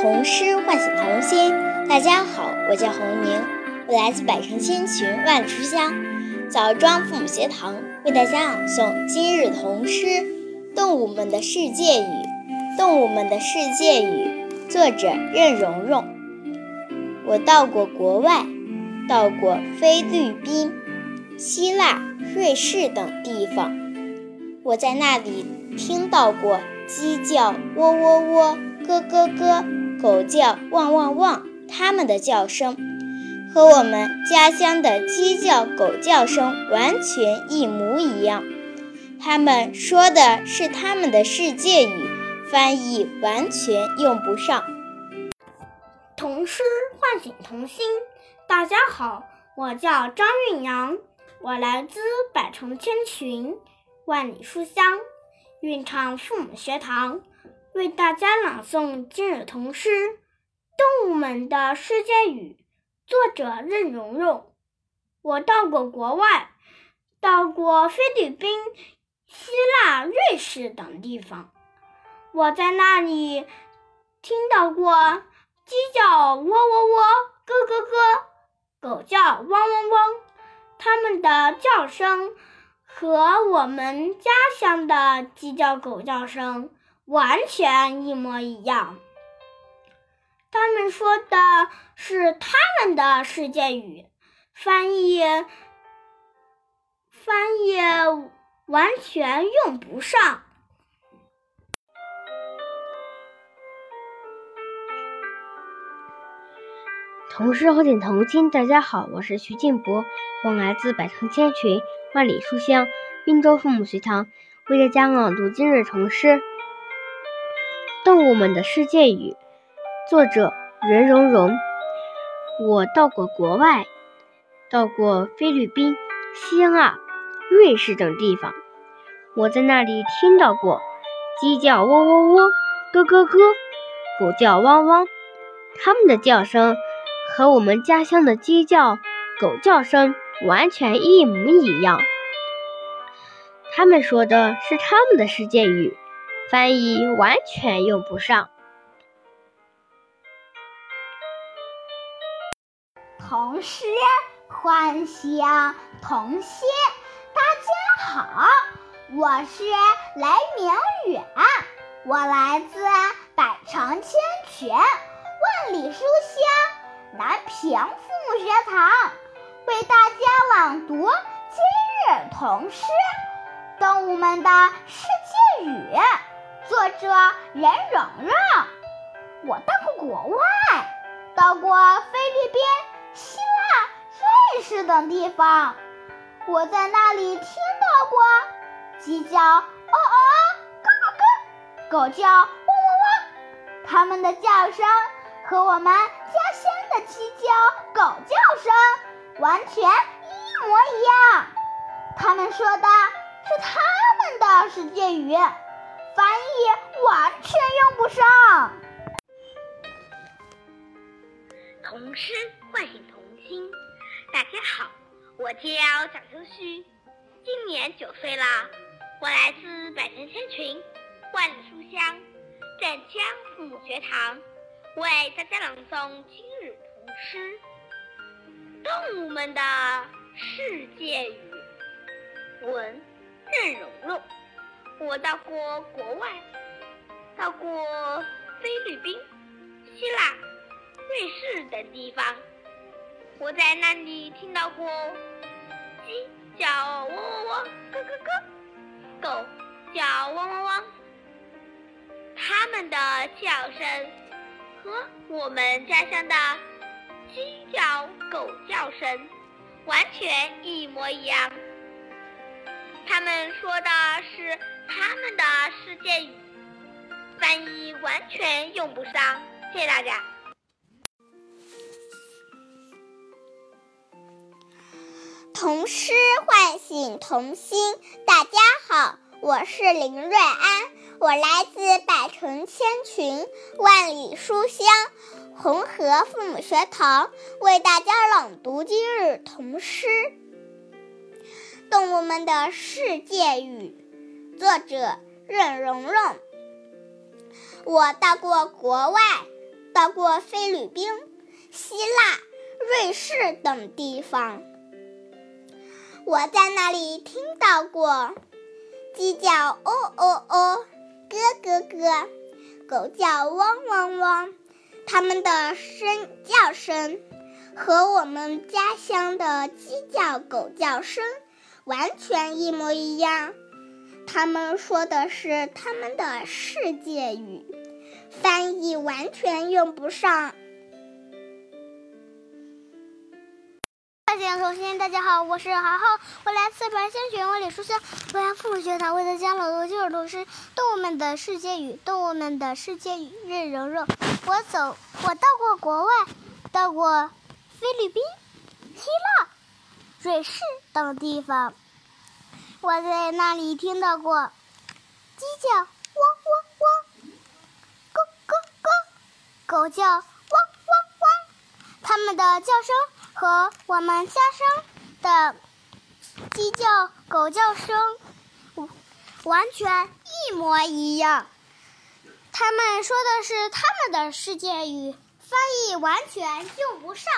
童诗唤醒童心。大家好，我叫洪宁，我来自百城千群万里书香枣庄父母学堂，为大家朗诵今日童诗《动物们的世界语》。动物们的世界语，作者任蓉蓉。我到过国外，到过菲律宾、希腊、瑞士等地方，我在那里听到过鸡叫喔喔喔。咯咯咯，狗叫汪汪汪，它们的叫声和我们家乡的鸡叫、狗叫声完全一模一样。他们说的是他们的世界语，翻译完全用不上。童诗唤醒童心。大家好，我叫张韵阳，我来自百城千群，万里书香韵唱父母学堂。为大家朗诵今日童诗《动物们的世界语》，作者任蓉蓉。我到过国外，到过菲律宾、希腊、瑞士等地方。我在那里听到过鸡叫喔喔喔、咯咯咯，狗叫汪汪汪。它们的叫声和我们家乡的鸡叫、狗叫声。完全一模一样。他们说的是他们的世界语，翻译翻译完全用不上。童诗唤醒童心，大家好，我是徐静博，我来自百城千群，万里书香滨州父母学堂，为大家朗读今日童诗。动物们的世界语，作者任蓉蓉。我到过国外，到过菲律宾、希腊、瑞士等地方。我在那里听到过鸡叫喔喔喔、咯咯咯，狗叫汪汪。它们的叫声和我们家乡的鸡叫、狗叫声完全一模一样。他们说的是他们的世界语。翻译完全用不上。童诗唤醒童心，大家好，我是雷明远，我来自百城千泉，万里书香南平父母学堂，为大家朗读今日童诗《动物们的世界语》。作者任蓉蓉，我到过国外，到过菲律宾、希腊、瑞士等地方。我在那里听到过鸡叫哦哦咯咯咯，狗叫汪汪汪。它们的叫声和我们家乡的鸡叫、狗叫声完全一模一样。他们说的是他们的世界语。翻译完全用不上。童诗唤醒童心。大家好，我叫蒋秋旭，今年九岁了。我来自百城千群，万里书香镇江父母学堂，为大家朗诵今日童诗《动物们的世界语》。文任蓉蓉。我到过国外，到过菲律宾、希腊、瑞士等地方。我在那里听到过鸡叫喔喔喔、咯咯咯，狗叫汪汪汪。它们的叫声和我们家乡的鸡叫、狗叫声完全一模一样。他们说的是。他们的世界语翻译完全用不上，谢谢大家。童诗唤醒童心，大家好，我是林瑞安，我来自百城千群，万里书香红河父母学堂，为大家朗读今日童诗《动物们的世界语》。作者任蓉蓉。我到过国外，到过菲律宾、希腊、瑞士等地方。我在那里听到过鸡叫“哦哦哦”，咯咯咯，狗叫“汪汪汪”。它们的声叫声和我们家乡的鸡叫、狗叫声完全一模一样。他们说的是他们的世界语，翻译完全用不上。大家同心，大家好，我是豪豪，我来自白仙学万里书香博雅父母学堂，为大家朗读今日童诗《动物们的世界语》。动物们的世界语，任蓉蓉。我走，我到过国外，到过菲律宾、希腊、瑞士等地方。我在那里听到过鸡叫，汪汪汪；咯咯咯，狗叫，汪汪汪。它们的叫声。和我们家乡的鸡叫、狗叫声完全一模一样。他们说的是他们的世界语，翻译完全用不上。